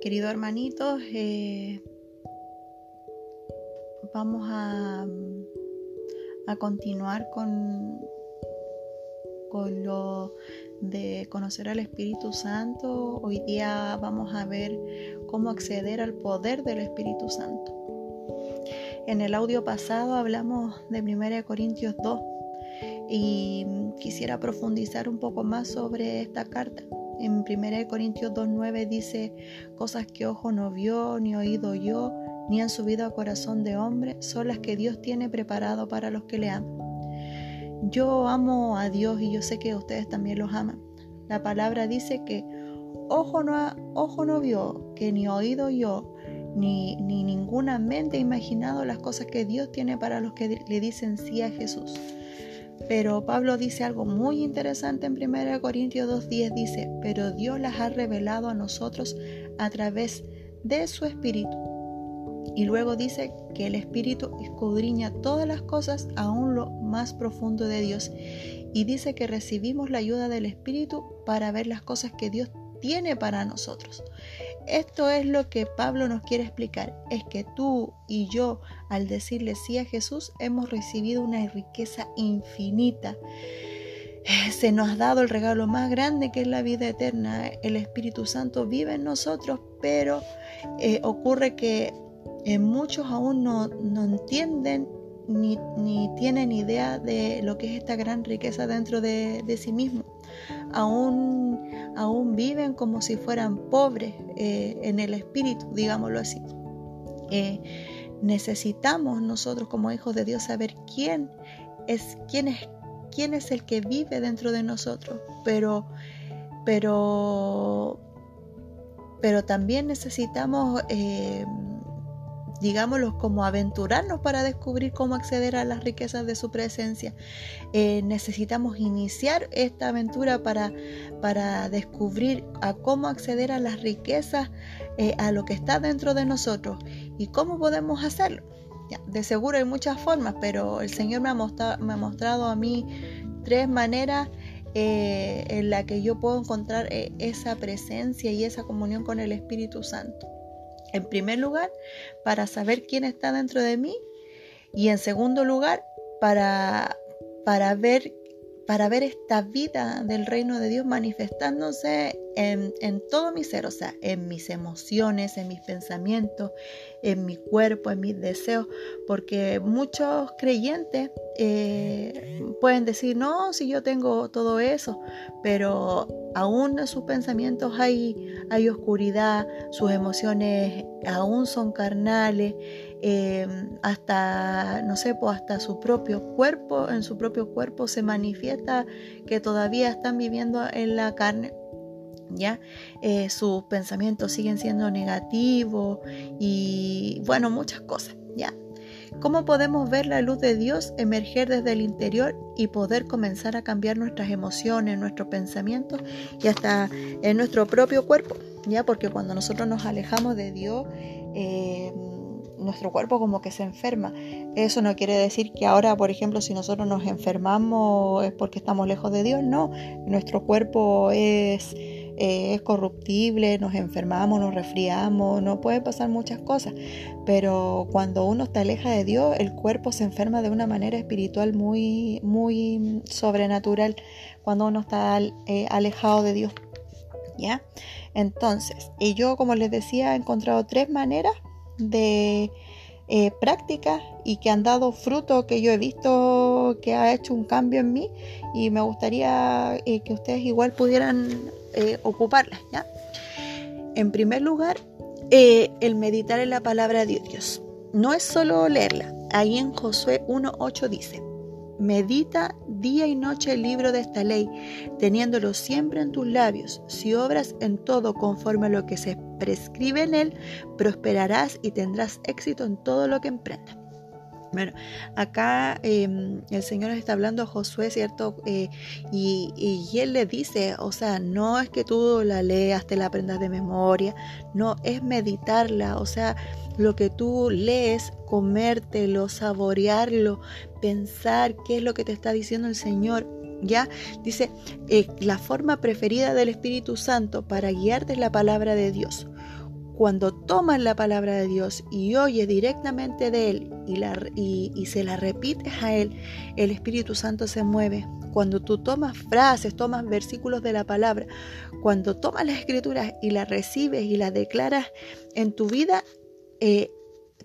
querido hermanito, eh, vamos a, a continuar con, con lo de conocer al Espíritu Santo. Hoy día vamos a ver cómo acceder al poder del Espíritu Santo. En el audio pasado hablamos de 1 Corintios 2 y quisiera profundizar un poco más sobre esta carta. En 1 Corintios 2.9 dice cosas que ojo no vio, ni oído yo, ni han subido a corazón de hombre, son las que Dios tiene preparado para los que le aman. Yo amo a Dios y yo sé que ustedes también los aman. La palabra dice que ojo no, ojo no vio, que ni oído yo, ni, ni ninguna mente ha imaginado las cosas que Dios tiene para los que le dicen sí a Jesús. Pero Pablo dice algo muy interesante en 1 Corintios 2.10, dice, pero Dios las ha revelado a nosotros a través de su Espíritu. Y luego dice que el Espíritu escudriña todas las cosas aún lo más profundo de Dios. Y dice que recibimos la ayuda del Espíritu para ver las cosas que Dios tiene para nosotros. Esto es lo que Pablo nos quiere explicar, es que tú y yo al decirle sí a Jesús hemos recibido una riqueza infinita. Se nos ha dado el regalo más grande que es la vida eterna. El Espíritu Santo vive en nosotros, pero eh, ocurre que eh, muchos aún no, entienden ni, tienen idea de lo que es esta gran riqueza dentro de, de sí mismos aún, aún viven como si fueran pobres eh, en el espíritu, digámoslo así. Eh, necesitamos nosotros como hijos de Dios saber quién es, quién es, quién es el que vive dentro de nosotros, pero, pero, pero también necesitamos eh, digámoslo, como aventurarnos para descubrir cómo acceder a las riquezas de su presencia. Eh, necesitamos iniciar esta aventura para, para descubrir a cómo acceder a las riquezas, eh, a lo que está dentro de nosotros y cómo podemos hacerlo. de seguro hay muchas formas, pero el Señor me ha, mostrado, me ha mostrado a mí tres maneras eh, en la que yo puedo encontrar esa presencia y esa comunión con el Espíritu Santo. En primer lugar, para saber quién está dentro de mí y en segundo lugar, para, para ver para ver esta vida del reino de Dios manifestándose en, todo mi ser, o sea, en mis emociones, en mis pensamientos, en mi cuerpo, en mis deseos, porque muchos creyentes eh, pueden decir, no, si yo tengo todo eso, pero aún en sus pensamientos hay, hay oscuridad, sus emociones aún son carnales, Em, hasta, no sé, pues hasta su propio cuerpo, en su propio cuerpo se manifiesta que todavía están viviendo en la carne. ¿Ya? Eh, sus pensamientos siguen siendo negativos y bueno, muchas cosas, ¿ya? ¿Cómo podemos ver la luz de Dios emerger desde el interior y poder comenzar a cambiar nuestras emociones, nuestros pensamientos y hasta en nuestro propio cuerpo? ¿Ya? Porque cuando nosotros nos alejamos de Dios, eh, nuestro cuerpo como que se enferma. Eso no quiere decir que ahora, por ejemplo, si nosotros nos enfermamos es porque estamos lejos de Dios, no. Nuestro cuerpo es, eh, es corruptible, nos enfermamos, nos resfriamos, no pueden pasar muchas cosas. Pero cuando uno está aleja de Dios, el cuerpo se enferma de una manera espiritual muy, muy sobrenatural cuando uno está eh, alejado de Dios. ¿Ya? Entonces, y yo como les decía, he encontrado tres maneras de eh, prácticas y que han dado fruto, que yo he visto que ha hecho un cambio en mí y me gustaría eh, que ustedes igual pudieran eh, ocuparlas. ¿ya? En primer lugar, el meditar en la palabra de Dios. No es solo leerla. Ahí en Josué 1.8 dice, Medita día y noche el libro de esta ley, teniéndolo siempre en tus labios. Si obras en todo conforme a lo que se prescribe en él, prosperarás y tendrás éxito en todo lo que emprendas. Bueno, acá em, el Señor está hablando a Josué, ¿cierto? Eh, y, y, Él le dice, o sea, no es que tú la leas, te la aprendas de memoria, no, es meditarla, o sea, lo que tú lees, comértelo, saborearlo, pensar qué es lo que te está diciendo el Señor. Ya dice, eh, la forma preferida del Espíritu Santo para guiarte es la palabra de Dios. cuando tomas la palabra de Dios y oyes directamente de Él y, la, y, se la repites a Él, el Espíritu Santo se mueve. Cuando tú tomas frases, tomas versículos de la palabra, cuando tomas las escrituras y las recibes y las declaras en tu vida, eh,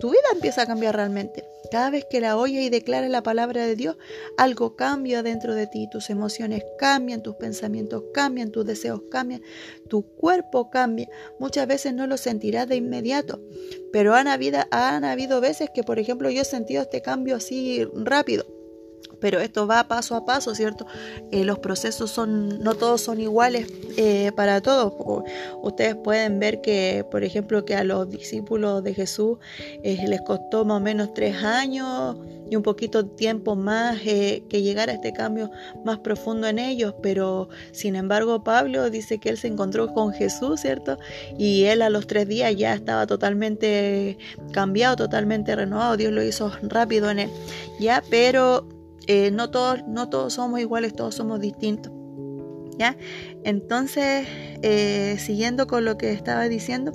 tu vida empieza a cambiar realmente. Cada vez que la oyes y declaras la palabra de Dios, algo cambia dentro de ti. Tus emociones cambian, tus pensamientos cambian, tus deseos cambian, tu cuerpo cambia. Muchas veces no lo sentirás de inmediato, pero han habido, han habido veces que, por ejemplo, yo he sentido este cambio así rápido pero esto va paso a paso, ¿cierto? Eh, los procesos son, no todos son iguales eh, para todos. Ustedes pueden ver que, por ejemplo, que a los discípulos de Jesús eh, les costó más o menos tres años y un poquito tiempo más que llegar a este cambio más profundo en ellos, pero sin embargo Pablo dice que él se encontró con Jesús, ¿cierto? Y él a los tres días ya estaba totalmente cambiado, totalmente renovado, Dios lo hizo rápido en él, ¿ya? Pero eh, no, todos, no todos somos iguales, todos somos distintos. ¿ya? Entonces, eh, siguiendo con lo que estaba diciendo,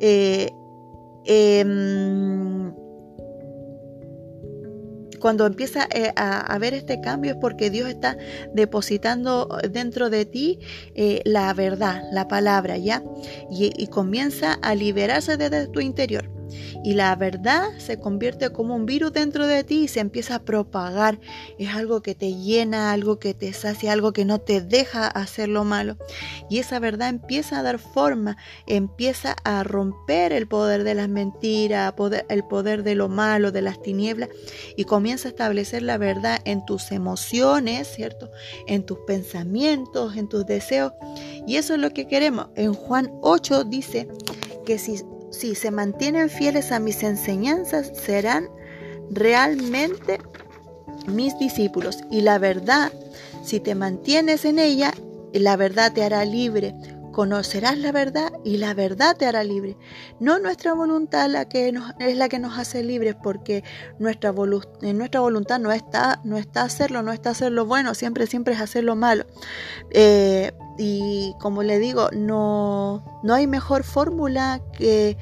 eh, em, cuando empieza a, ver este cambio es porque Dios está depositando dentro de ti la verdad, la palabra, ¿ya? Y comienza a liberarse desde tu interior y la verdad se convierte como un virus dentro de ti y se empieza a propagar. Es algo que te llena, algo que te sacia, algo que no te deja hacer lo malo. Y esa verdad empieza a dar forma, empieza a romper el poder de las mentiras, el poder de lo malo, de las tinieblas y comienza a establecer la verdad en tus emociones, ¿cierto? En tus pensamientos, en tus deseos. Y eso es lo que queremos. En Juan 8 dice que si si se mantienen fieles a mis enseñanzas, serán realmente mis discípulos. Y la verdad, si te mantienes en ella, la verdad te hará libre. Conocerás la verdad y la verdad te hará libre. No nuestra voluntad la que es la que nos hace libres, porque nuestra, en nuestra voluntad no está, no está hacerlo, no está hacer lo bueno, siempre, siempre es hacer lo malo. Eh, y como le digo, no, no hay mejor fórmula que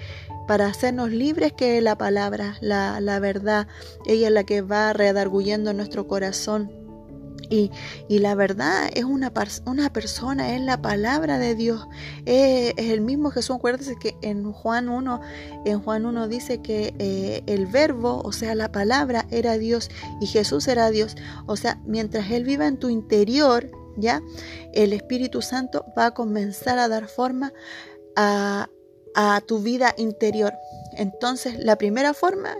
para hacernos libres que la palabra, la, la verdad. Ella es la que va redarguyendo nuestro corazón. Y, la verdad es una, una, persona, es la palabra de Dios, es, el mismo Jesús. Acuérdense que en Juan 1, en Juan 1 dice que eh, el verbo, o sea, la palabra era Dios y Jesús era Dios. O sea, mientras Él viva en tu interior, ¿ya? El Espíritu Santo va a comenzar a dar forma a, tu vida interior. Entonces, la primera forma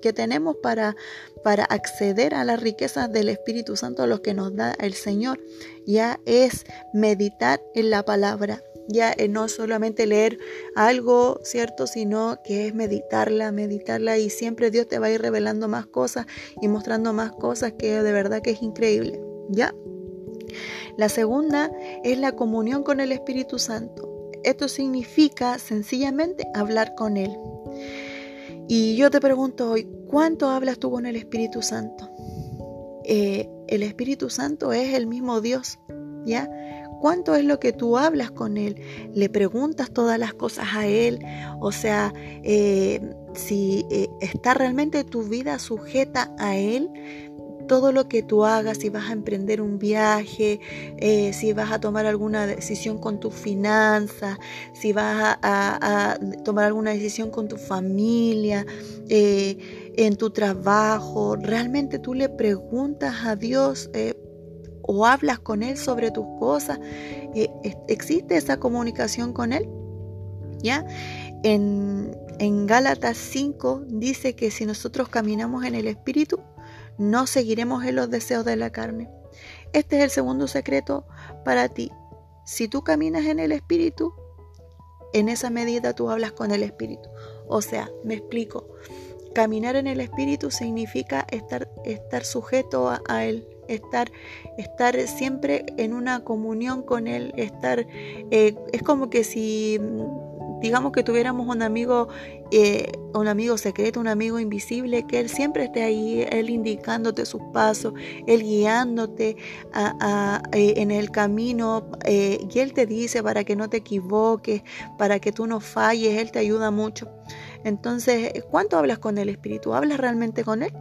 que, tenemos para, para acceder a las riquezas del Espíritu Santo, lo que nos da el Señor, ya es meditar en la palabra. Ya eh, no solamente leer algo, ¿cierto? Sino que es meditarla, meditarla y siempre Dios te va a ir revelando más cosas y mostrando más cosas que de verdad que es increíble. ¿Ya? La segunda es la comunión con el Espíritu Santo. Esto significa sencillamente hablar con Él. Y yo te pregunto hoy, ¿cuánto hablas tú con el Espíritu Santo? Eh, el Espíritu Santo es el mismo Dios, ¿ya? ¿Cuánto es lo que tú hablas con Él? ¿Le preguntas todas las cosas a Él? O sea, eh, si eh, está realmente tu vida sujeta a Él, todo lo que tú hagas, si vas a emprender un viaje, eh, si vas a tomar alguna decisión con tu finanzas, si vas a, tomar alguna decisión con tu familia, eh, en tu trabajo, realmente tú le preguntas a Dios eh, o hablas con Él sobre tus cosas, ¿existe esa comunicación con Él? ¿Ya? En, en Gálatas 5 dice que si nosotros caminamos en el Espíritu, no seguiremos en los deseos de la carne. Este es el segundo secreto para ti. Si tú caminas en el Espíritu, en esa medida tú hablas con el Espíritu. O sea, me explico. Caminar en el Espíritu significa estar, estar sujeto a, Él, estar, estar siempre en una comunión con Él, estar, eh, es como que si digamos que tuviéramos un amigo, eh, un amigo secreto, un amigo invisible, que Él siempre esté ahí, Él indicándote sus pasos, Él guiándote eh, en el camino, eh, y Él te dice para que no te equivoques, para que tú no falles, Él te ayuda mucho. Entonces, ¿cuánto hablas con el Espíritu? ¿Hablas realmente con Él?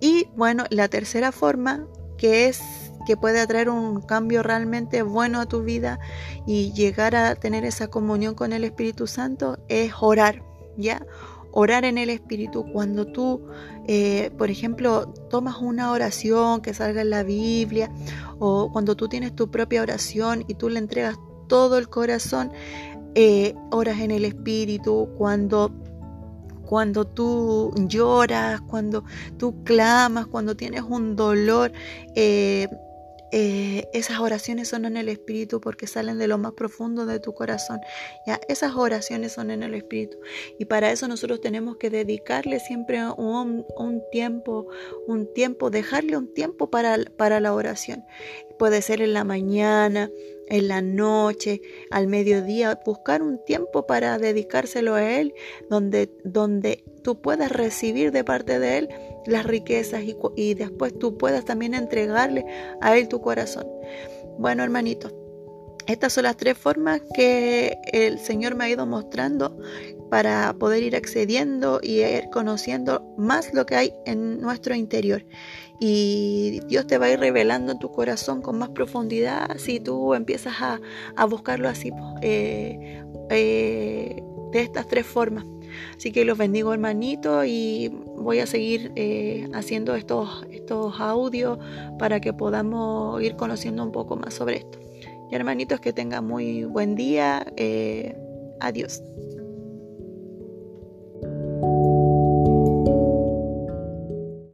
Y bueno, la tercera forma, que es que puede traer un cambio realmente bueno a tu vida y llegar a tener esa comunión con el Espíritu Santo es orar, ¿ya? Orar en el Espíritu. Cuando tú, eh, por ejemplo, tomas una oración que salga en la Biblia o cuando tú tienes tu propia oración y tú le entregas todo el corazón, eh, oras en el Espíritu, cuando cuando tú lloras, cuando tú clamas, cuando tienes un dolor, eh, eh, esas oraciones son en el Espíritu porque salen de lo más profundo de tu corazón. ¿ya? Esas oraciones son en el Espíritu. Y para eso nosotros tenemos que dedicarle siempre un, tiempo, un tiempo, dejarle un tiempo para, para la oración. Puede ser en la mañana, en la noche, al mediodía, buscar un tiempo para dedicárselo a Él, donde, donde tú puedas recibir de parte de Él las riquezas y, después tú puedas también entregarle a Él tu corazón. Bueno, hermanito, estas son las tres formas que el Señor me ha ido mostrando para poder ir accediendo y ir conociendo más lo que hay en nuestro interior. Y Dios te va a ir revelando en tu corazón con más profundidad si tú empiezas a, buscarlo así, eh, eh, de estas tres formas. Así que los bendigo hermanito y voy a seguir eh, haciendo estos, estos audios para que podamos ir conociendo un poco más sobre esto. Y hermanitos, que tengan muy buen día. adiós.